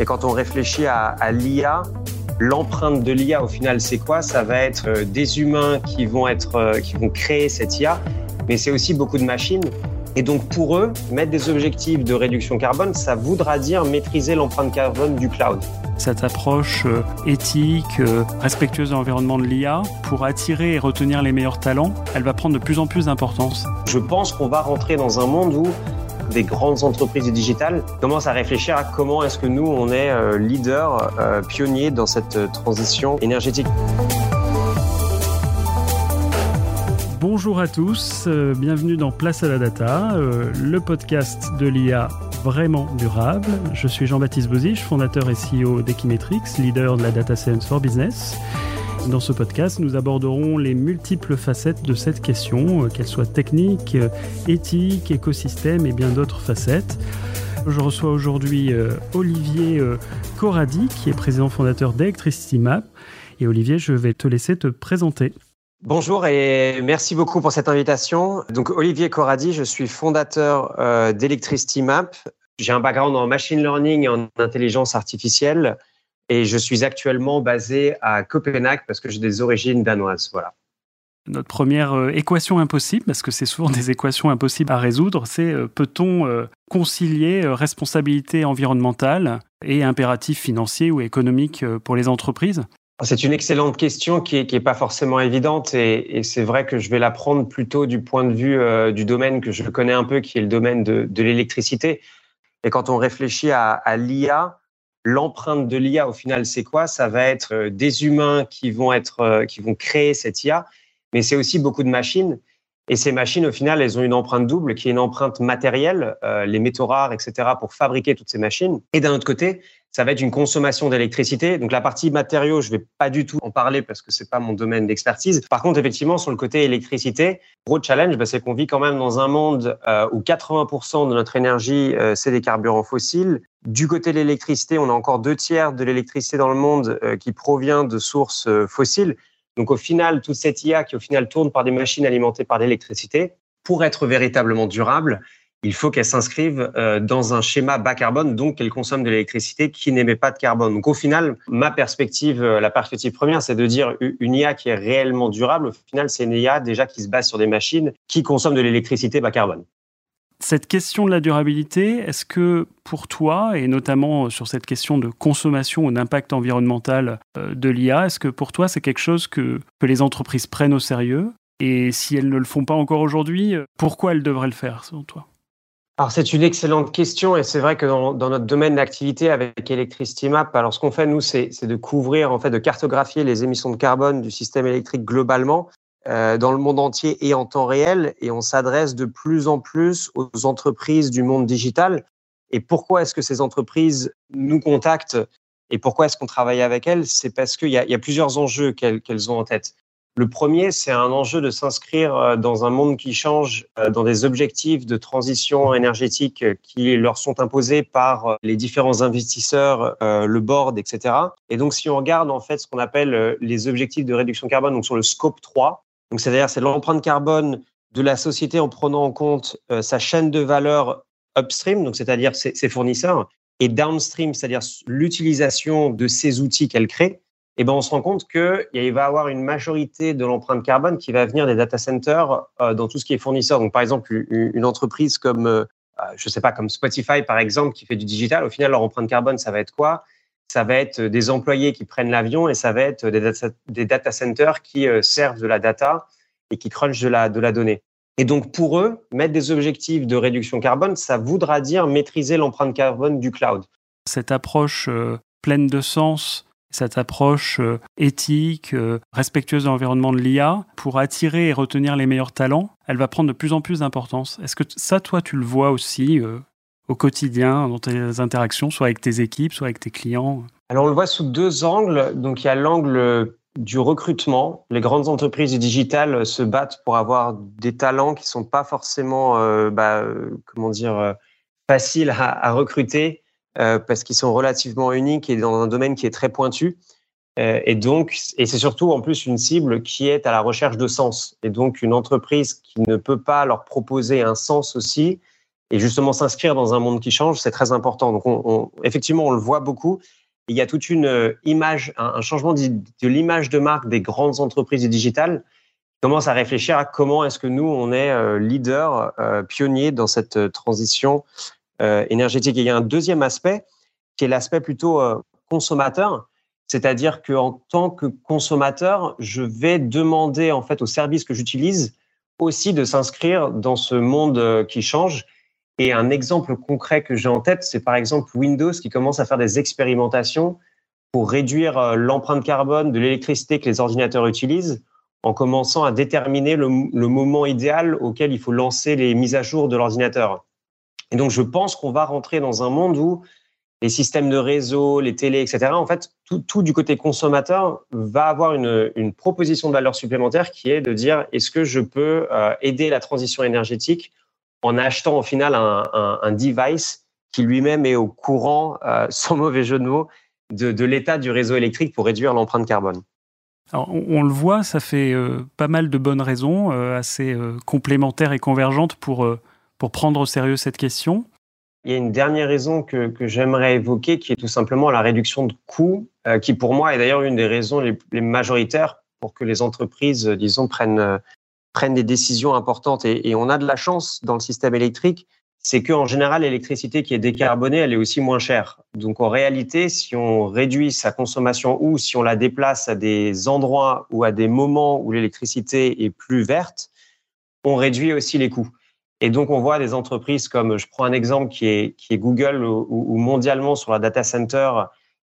Et quand on réfléchit à, l'IA, l'empreinte de l'IA au final c'est quoi? Ça va être euh, des humains qui vont être euh, qui vont créer cette IA, mais c'est aussi beaucoup de machines. Et donc pour eux, mettre des objectifs de réduction carbone, ça voudra dire maîtriser l'empreinte carbone du cloud. Cette approche euh, éthique, respectueuse de l'environnement de l'IA, pour attirer et retenir les meilleurs talents, elle va prendre de plus en plus d'importance. Je pense qu'on va rentrer dans un monde où des grandes entreprises du digital commencent à réfléchir à comment est-ce que nous, on est euh, leader, euh, pionnier dans cette euh, transition énergétique. Bonjour à tous, bienvenue dans Place à la Data, le podcast de l'IA vraiment durable. Je suis Jean-Baptiste Bozich, fondateur et CEO d'Equimetrix, leader de la Data Science for Business. Dans ce podcast, nous aborderons les multiples facettes de cette question, euh, qu'elles soient techniques, euh, éthiques, écosystèmes et bien d'autres facettes. Je reçois aujourd'hui euh, Olivier Corradi, qui est président fondateur d'Electricity Map. Et Olivier, je vais te laisser te présenter. Bonjour et merci beaucoup pour cette invitation. Donc Olivier Corradi, je suis fondateur d'Electricity Map. J'ai un background en machine learning et en intelligence artificielle et je suis actuellement basé à Copenhague parce que j'ai des origines danoises. Voilà. Notre première euh, équation impossible, parce que c'est souvent des équations impossibles à résoudre, c'est euh, peut-on euh, concilier responsabilité environnementale et impératif financier ou économique pour les entreprises? C'est une excellente question qui n'est est pas forcément évidente et, c'est vrai que je vais la prendre plutôt du point de vue du domaine que je connais un peu, qui est le domaine de, l'électricité. Et quand on réfléchit à, l'IA, l'empreinte de l'IA au final c'est quoi? Ça va être euh, des humains qui vont être euh, qui vont créer cette IA, mais c'est aussi beaucoup de machines. Et ces machines, au final, elles ont une empreinte double qui est une empreinte matérielle, euh, les métaux rares, etc., pour fabriquer toutes ces machines. Et d'un autre côté, ça va être une consommation d'électricité. Donc la partie matériaux, je vais pas du tout en parler parce que c'est pas mon domaine d'expertise. Par contre, effectivement, sur le côté électricité, gros challenge, bah, c'est qu'on vit quand même dans un monde euh, où 80% de notre énergie, euh, c'est des carburants fossiles. Du côté de l'électricité, on a encore deux tiers de l'électricité dans le monde euh, qui provient de sources fossiles. Donc au final, toute cette IA qui au final tourne par des machines alimentées par l'électricité, pour être véritablement durable, il faut qu'elle s'inscrive euh, dans un schéma bas carbone, donc qu'elle consomme de l'électricité qui n'émet pas de carbone. Donc au final, ma perspective, euh, la perspective première, c'est de dire une IA qui est réellement durable. Au final, c'est une IA déjà qui se base sur des machines qui consomment de l'électricité bas carbone. Cette question de la durabilité, est-ce que pour toi, et notamment sur cette question de consommation ou d'impact environnemental euh, de l'IA, est-ce que pour toi c'est quelque chose que les entreprises prennent au sérieux? Et si elles ne le font pas encore aujourd'hui, pourquoi elles devraient le faire selon toi? Alors c'est une excellente question et c'est vrai que dans, notre domaine d'activité avec Electricity Map, alors ce qu'on fait nous, c'est de couvrir en fait, de cartographier les émissions de carbone du système électrique globalement euh, dans le monde entier et en temps réel, et on s'adresse de plus en plus aux entreprises du monde digital. Et pourquoi est-ce que ces entreprises nous contactent et pourquoi est-ce qu'on travaille avec elles? C'est parce qu'il y, y, a plusieurs enjeux qu'elles ont en tête. Le premier, c'est un enjeu de s'inscrire euh, dans un monde qui change, euh, dans des objectifs de transition énergétique qui leur sont imposés par euh, les différents investisseurs, le board, etc. Et donc, si on regarde en fait ce qu'on appelle les objectifs de réduction carbone, donc sur le scope 3, donc c'est-à-dire c'est l'empreinte carbone de la société en prenant en compte sa chaîne de valeur upstream, donc c'est-à-dire ses fournisseurs, et downstream, c'est-à-dire l'utilisation de ces outils qu'elle crée ben, on se rend compte qu'il va y avoir une majorité de l'empreinte carbone qui va venir des data centers euh, dans tout ce qui est fournisseur. Donc, par exemple, une entreprise comme, euh, euh, je sais pas, comme Spotify, par exemple, qui fait du digital, au final, leur empreinte carbone, ça va être quoi? Ça va être des employés qui prennent l'avion et ça va être des data, des data centers qui servent de la data et qui crunchent de la, de la donnée. Et donc, pour eux, mettre des objectifs de réduction carbone, ça voudra dire maîtriser l'empreinte carbone du cloud. Cette approche pleine de sens cette approche euh, éthique, euh, respectueuse de l'environnement de l'IA, pour attirer et retenir les meilleurs talents, elle va prendre de plus en plus d'importance. Est-ce que ça, toi, tu le vois aussi euh, au quotidien, dans tes interactions, soit avec tes équipes, soit avec tes clients? Alors, on le voit sous deux angles. Donc, il y a l'angle du recrutement. Les grandes entreprises du digital se battent pour avoir des talents qui ne sont pas forcément, bah, comment dire, faciles à recruter parce qu'ils sont relativement uniques et dans un domaine qui est très pointu. et donc, et c'est surtout en plus une cible qui est à la recherche de sens. Et donc, une entreprise qui ne peut pas leur proposer un sens aussi, et justement s'inscrire dans un monde qui change, c'est très important. Donc, on, effectivement, on le voit beaucoup. Il y a toute une image, un, changement de, l'image de marque des grandes entreprises du digital commence à réfléchir à comment est-ce que nous, on est euh, leader, euh, pionnier dans cette euh, transition énergétique. Et il y a un deuxième aspect qui est l'aspect plutôt consommateur, c'est-à-dire qu'en tant que consommateur, je vais demander en fait aux services que j'utilise aussi de s'inscrire dans ce monde qui change. Et un exemple concret que j'ai en tête, c'est par exemple Windows qui commence à faire des expérimentations pour réduire l'empreinte carbone de l'électricité que les ordinateurs utilisent en commençant à déterminer le, moment idéal auquel il faut lancer les mises à jour de l'ordinateur. Et donc, je pense qu'on va rentrer dans un monde où les systèmes de réseau, les télés, etc., en fait, tout, du côté consommateur va avoir une, proposition de valeur supplémentaire qui est de dire est-ce que je peux euh, aider la transition énergétique en achetant au final un, device qui lui-même est au courant, euh, sans mauvais jeu de mots, de l'état du réseau électrique pour réduire l'empreinte carbone? On, le voit, ça fait euh, pas mal de bonnes raisons, assez complémentaires et convergentes pour, pour prendre au sérieux cette question. Il y a une dernière raison que, que j'aimerais évoquer, qui est tout simplement la réduction de coûts, qui pour moi est d'ailleurs une des raisons les, les, majoritaires pour que les entreprises, disons, prennent, prennent des décisions importantes. Et, et on a de la chance dans le système électrique c'est qu'en général, l'électricité qui est décarbonée, elle est aussi moins chère. Donc en réalité, si on réduit sa consommation ou si on la déplace à des endroits ou à des moments où l'électricité est plus verte, on réduit aussi les coûts. Et donc on voit des entreprises comme, je prends un exemple qui est, Google, ou mondialement sur la data center,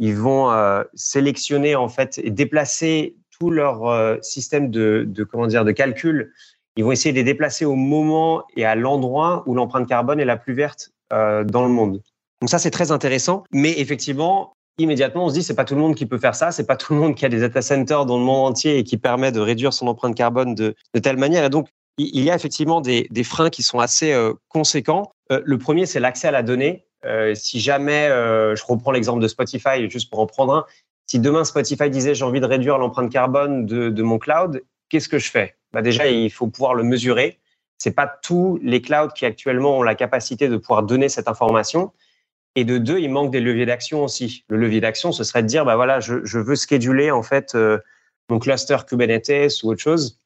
ils vont euh, sélectionner en fait et déplacer tout leur euh, système de, de, comment dire, de calcul ils vont essayer de les déplacer au moment et à l'endroit où l'empreinte carbone est la plus verte euh, dans le monde. Donc ça, c'est très intéressant. Mais effectivement, immédiatement, on se dit, c'est pas tout le monde qui peut faire ça. C'est pas tout le monde qui a des data centers dans le monde entier et qui permet de réduire son empreinte carbone de, de telle manière. Et donc, il y a effectivement des, freins qui sont assez euh, conséquents. Euh, le premier, c'est l'accès à la donnée. Euh, si jamais, je reprends l'exemple de Spotify, juste pour en prendre un, si demain Spotify disait j'ai envie de réduire l'empreinte carbone de, mon cloud, qu'est-ce que je fais? Bah Déjà, il faut pouvoir le mesurer. C'est pas tous les clouds qui actuellement ont la capacité de pouvoir donner cette information. Et de deux, il manque des leviers d'action aussi. Le levier d'action, ce serait de dire, bah voilà, je, je veux scheduler en fait mon cluster Kubernetes ou autre chose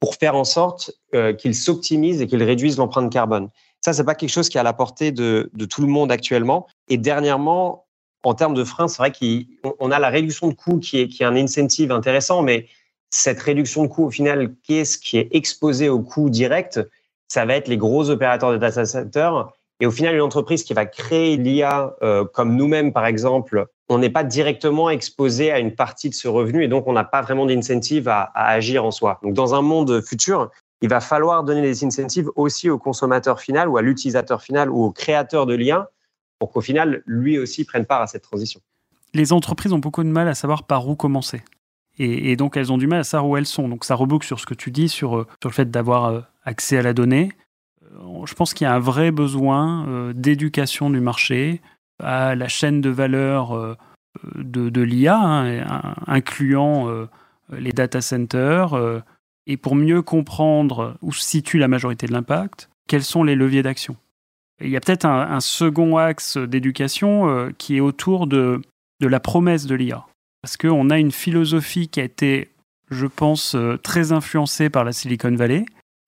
pour faire en sorte euh, qu'il s'optimise et qu'il réduise l'empreinte carbone. Ça, c'est pas quelque chose qui est à la portée de, tout le monde actuellement. Et dernièrement, en termes de freins, c'est vrai qu'on a la réduction de coûts qui est, qui est un incentive intéressant, mais cette réduction de coûts, au final, qu'est-ce qui est exposé au coût direct Ça va être les gros opérateurs de data centers. Et au final, une entreprise qui va créer l'IA, euh, comme nous-mêmes, par exemple, on n'est pas directement exposé à une partie de ce revenu et donc on n'a pas vraiment d'incentive à, agir en soi. Donc, dans un monde futur, il va falloir donner des incentives aussi au consommateur final ou à l'utilisateur final ou au créateur de l'IA pour qu'au final, lui aussi prenne part à cette transition. Les entreprises ont beaucoup de mal à savoir par où commencer. Et, donc, elles ont du mal à savoir où elles sont. Donc, ça reboucle sur ce que tu dis, sur, euh, sur le fait d'avoir euh, accès à la donnée. Euh, je pense qu'il y a un vrai besoin d'éducation du marché à la chaîne de valeur de, de l'IA, hein, incluant les data centers, et pour mieux comprendre où se situe la majorité de l'impact, quels sont les leviers d'action. Il y a peut-être un, second axe d'éducation qui est autour de, de la promesse de l'IA parce qu'on a une philosophie qui a été, je pense, euh, très influencée par la Silicon Valley,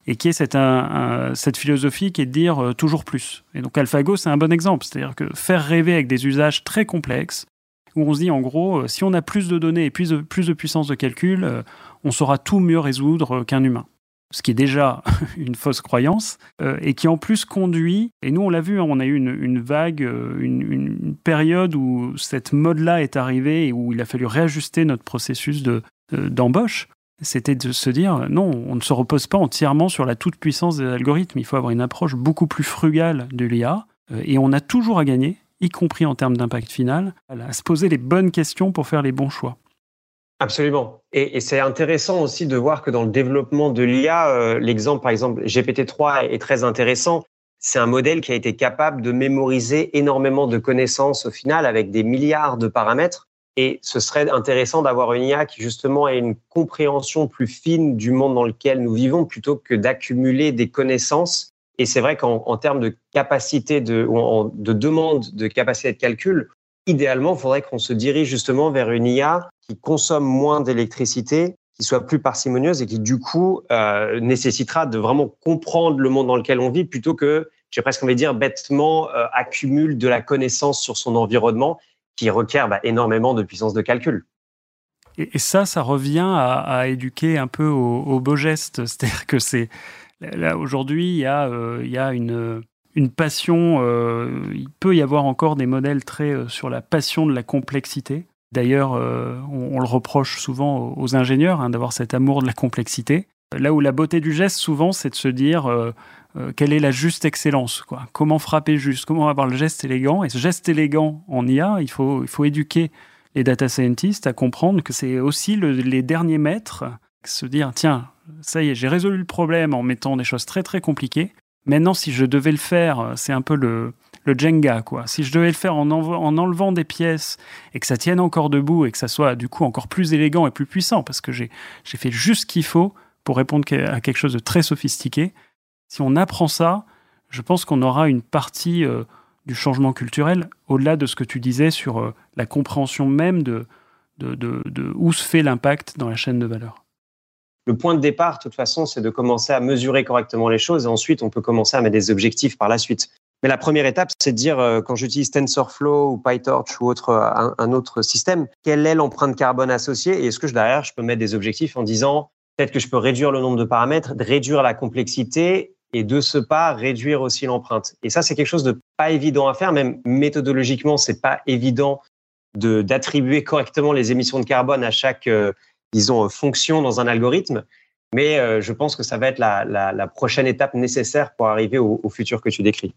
et qui est cette, philosophie qui est de dire euh, toujours plus. Et donc AlphaGo, c'est un bon exemple, c'est-à-dire que faire rêver avec des usages très complexes, où on se dit en gros, euh, si on a plus de données et plus de, plus de puissance de calcul, on saura tout mieux résoudre qu'un humain ce qui est déjà une fausse croyance, euh, et qui en plus conduit, et nous on l'a vu, hein, on a eu une, vague, euh, une, période où cette mode-là est arrivée et où il a fallu réajuster notre processus de, d'embauche. C'était de se dire, non, on ne se repose pas entièrement sur la toute-puissance des algorithmes, il faut avoir une approche beaucoup plus frugale de l'IA, euh, et on a toujours à gagner, y compris en termes d'impact final, à se poser les bonnes questions pour faire les bons choix. Absolument. Et, c'est intéressant aussi de voir que dans le développement de l'IA, euh, l'exemple par exemple GPT-3 est très intéressant. C'est un modèle qui a été capable de mémoriser énormément de connaissances au final avec des milliards de paramètres. Et ce serait intéressant d'avoir une IA qui justement ait une compréhension plus fine du monde dans lequel nous vivons plutôt que d'accumuler des connaissances. Et c'est vrai qu'en termes de capacité de, de demande de capacité de calcul, idéalement, il faudrait qu'on se dirige justement vers une IA qui consomme moins d'électricité, qui soit plus parcimonieuse et qui du coup euh, nécessitera de vraiment comprendre le monde dans lequel on vit plutôt que, j'ai presque envie de dire, bêtement euh, accumule de la connaissance sur son environnement qui requiert bah, énormément de puissance de calcul. Et, ça, ça revient à, éduquer un peu au, beau geste. C'est-à-dire que c'est là aujourd'hui, il y a, euh, il y a une, une passion. Euh, il peut y avoir encore des modèles très euh, sur la passion de la complexité. D'ailleurs, on, le reproche souvent aux, ingénieurs hein, d'avoir cet amour de la complexité. Là où la beauté du geste, souvent, c'est de se dire quelle est la juste excellence, quoi? Comment frapper juste, comment avoir le geste élégant? Et ce geste élégant en IA, il faut, il faut éduquer les data scientists à comprendre que c'est aussi les derniers maîtres, se dire tiens, ça y est, j'ai résolu le problème en mettant des choses très très compliquées. Maintenant, si je devais le faire, c'est un peu le, le Jenga, quoi. Si je devais le faire en, en, enlevant des pièces et que ça tienne encore debout et que ça soit du coup encore plus élégant et plus puissant, parce que j'ai fait juste ce qu'il faut pour répondre à quelque chose de très sophistiqué, si on apprend ça, je pense qu'on aura une partie euh, du changement culturel au-delà de ce que tu disais sur euh, la compréhension même de, de, où se fait l'impact dans la chaîne de valeur. Le point de départ, de toute façon, c'est de commencer à mesurer correctement les choses et ensuite on peut commencer à mettre des objectifs par la suite. Mais la première étape, c'est de dire, euh, quand j'utilise TensorFlow ou PyTorch ou autre, un, autre système, quelle est l'empreinte carbone associée et est-ce que derrière, je peux mettre des objectifs en disant, peut-être que je peux réduire le nombre de paramètres, réduire la complexité et de ce pas réduire aussi l'empreinte. Et ça, c'est quelque chose de pas évident à faire, même méthodologiquement, c'est pas évident de d'attribuer correctement les émissions de carbone à chaque, euh, disons, fonction dans un algorithme. Mais euh, je pense que ça va être la, la, prochaine étape nécessaire pour arriver au, futur que tu décris.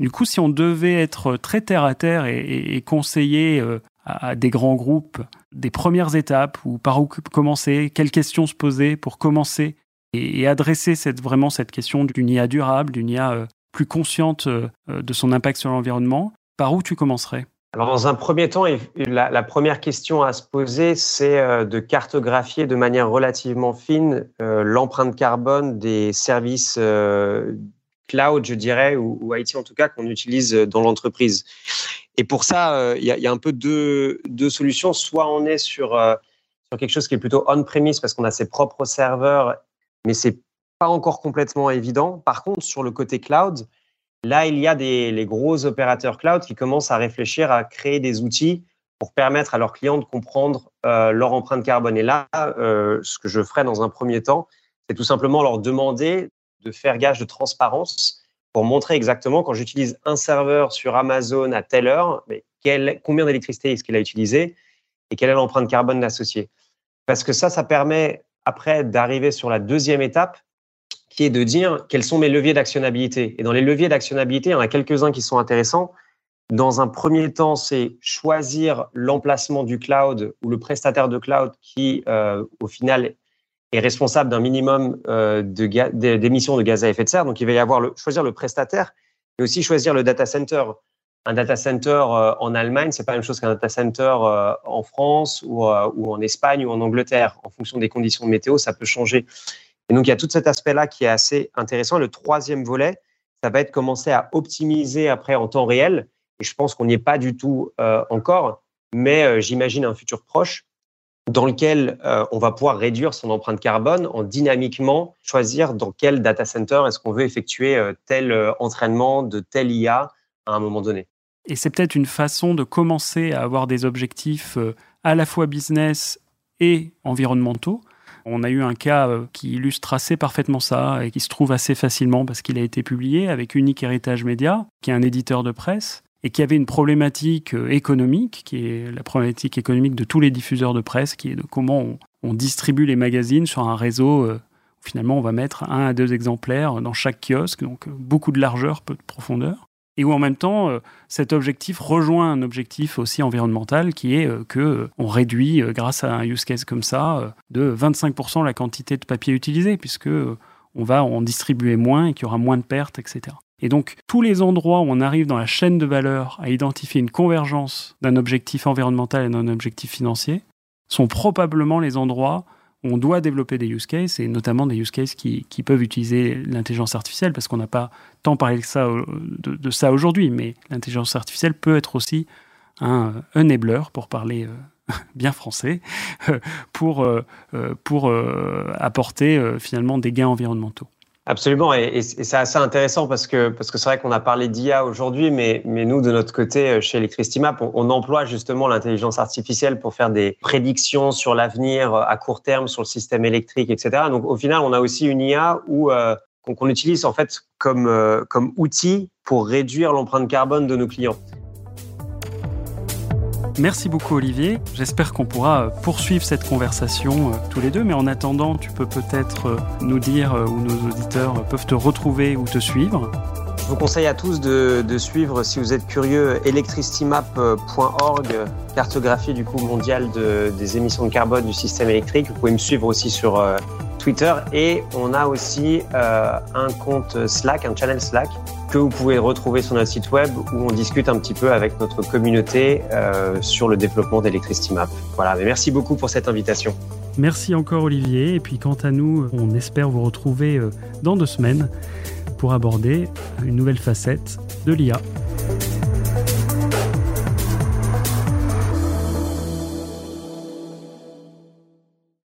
Du coup, si on devait être très terre à terre et, conseiller euh, à, des grands groupes des premières étapes ou par où commencer, quelles questions se poser pour commencer et, adresser vraiment cette question d'une IA durable, d'une IA euh, plus consciente euh, de son impact sur l'environnement, par où tu commencerais? Alors, dans un premier temps, la, première question à se poser, c'est euh, de cartographier de manière relativement fine l'empreinte carbone des services cloud, je dirais, ou, IT en tout cas, qu'on utilise dans l'entreprise. Et pour ça, il y, a un peu deux, solutions. Soit on est sur quelque chose qui est plutôt on-premise parce qu'on a ses propres serveurs mais c'est pas encore complètement évident. Par contre, sur le côté cloud, là, il y a des, les gros opérateurs cloud qui commencent à réfléchir à créer des outils pour permettre à leurs clients de comprendre euh, leur empreinte carbone. Et là, euh, ce que je ferai dans un premier temps, c'est tout simplement leur demander de faire gage de transparence pour montrer exactement quand j'utilise un serveur sur Amazon à telle heure, combien d'électricité est-ce qu'il a utilisé et quelle est l'empreinte carbone associée. Parce que ça, ça permet après d'arriver sur la deuxième étape, qui est de dire quels sont mes leviers d'actionnabilité. Et dans les leviers d'actionnabilité, il y en a quelques-uns qui sont intéressants. Dans un premier temps, c'est choisir l'emplacement du cloud ou le prestataire de cloud qui, euh, au final, est responsable d'un minimum euh, d'émissions de, gaz à effet de serre. Donc, il va y avoir le, choisir le prestataire, mais aussi choisir le data center un data center euh, en Allemagne, c'est pas la même chose qu'un data center euh, en France ou, euh, ou, en Espagne ou en Angleterre. En fonction des conditions de météo, ça peut changer. Et donc, il y a tout cet aspect-là qui est assez intéressant. Le troisième volet, ça va être commencer à optimiser après en temps réel. Et je pense qu'on n'y est pas du tout encore, mais j'imagine un futur proche dans lequel on va pouvoir réduire son empreinte carbone en dynamiquement choisir dans quel data center est-ce qu'on veut effectuer tel entraînement de tel IA à un moment donné. Et c'est peut-être une façon de commencer à avoir des objectifs euh, à la fois business et environnementaux. On a eu un cas euh, qui illustre assez parfaitement ça et qui se trouve assez facilement parce qu'il a été publié avec Unique Héritage Média, qui est un éditeur de presse et qui avait une problématique euh, économique, qui est la problématique économique de tous les diffuseurs de presse, qui est de comment on, distribue les magazines sur un réseau où finalement on va mettre un à deux exemplaires dans chaque kiosque, donc beaucoup de largeur, peu de profondeur et où en même temps, euh, cet objectif rejoint un objectif aussi environnemental qui est euh, que euh, on réduit, grâce à un use case comme ça, de 25% la quantité de papier utilisé, puisque on va en distribuer moins et qu'il y aura moins de pertes, etc. Et donc, tous les endroits où on arrive dans la chaîne de valeur à identifier une convergence d'un objectif environnemental et d'un objectif financier sont probablement les endroits on doit développer des use cases, et notamment des use cases qui, peuvent utiliser l'intelligence artificielle, parce qu'on n'a pas tant parlé de ça, aujourd'hui, mais l'intelligence artificielle peut être aussi un enabler, pour parler euh, bien français, pour, euh, euh, pour apporter finalement des gains environnementaux. Absolument, et, c'est assez intéressant parce que parce que c'est vrai qu'on a parlé d'IA aujourd'hui, mais mais nous de notre côté euh, chez Electricitymap, on, on emploie justement l'intelligence artificielle pour faire des prédictions sur l'avenir euh, à court terme sur le système électrique, etc. Donc au final, on a aussi une IA où euh, qu'on utilise en fait comme comme outil pour réduire l'empreinte carbone de nos clients. Merci beaucoup Olivier. J'espère qu'on pourra euh, poursuivre cette conversation euh, tous les deux, mais en attendant, tu peux peut-être euh, nous dire où nos auditeurs peuvent te retrouver ou te suivre. Je vous conseille à tous de, suivre, si vous êtes curieux, electricitymap.org, cartographie du coup mondiale des émissions de carbone du système électrique. Vous pouvez me suivre aussi sur Twitter et on a aussi un compte Slack, un channel Slack que vous pouvez retrouver sur notre site web où on discute un petit peu avec notre communauté euh, sur le développement d'Electricity Map. Voilà, mais merci beaucoup pour cette invitation. Merci encore Olivier, et puis quant à nous, on espère vous retrouver euh, dans deux semaines pour aborder une nouvelle facette de l'IA.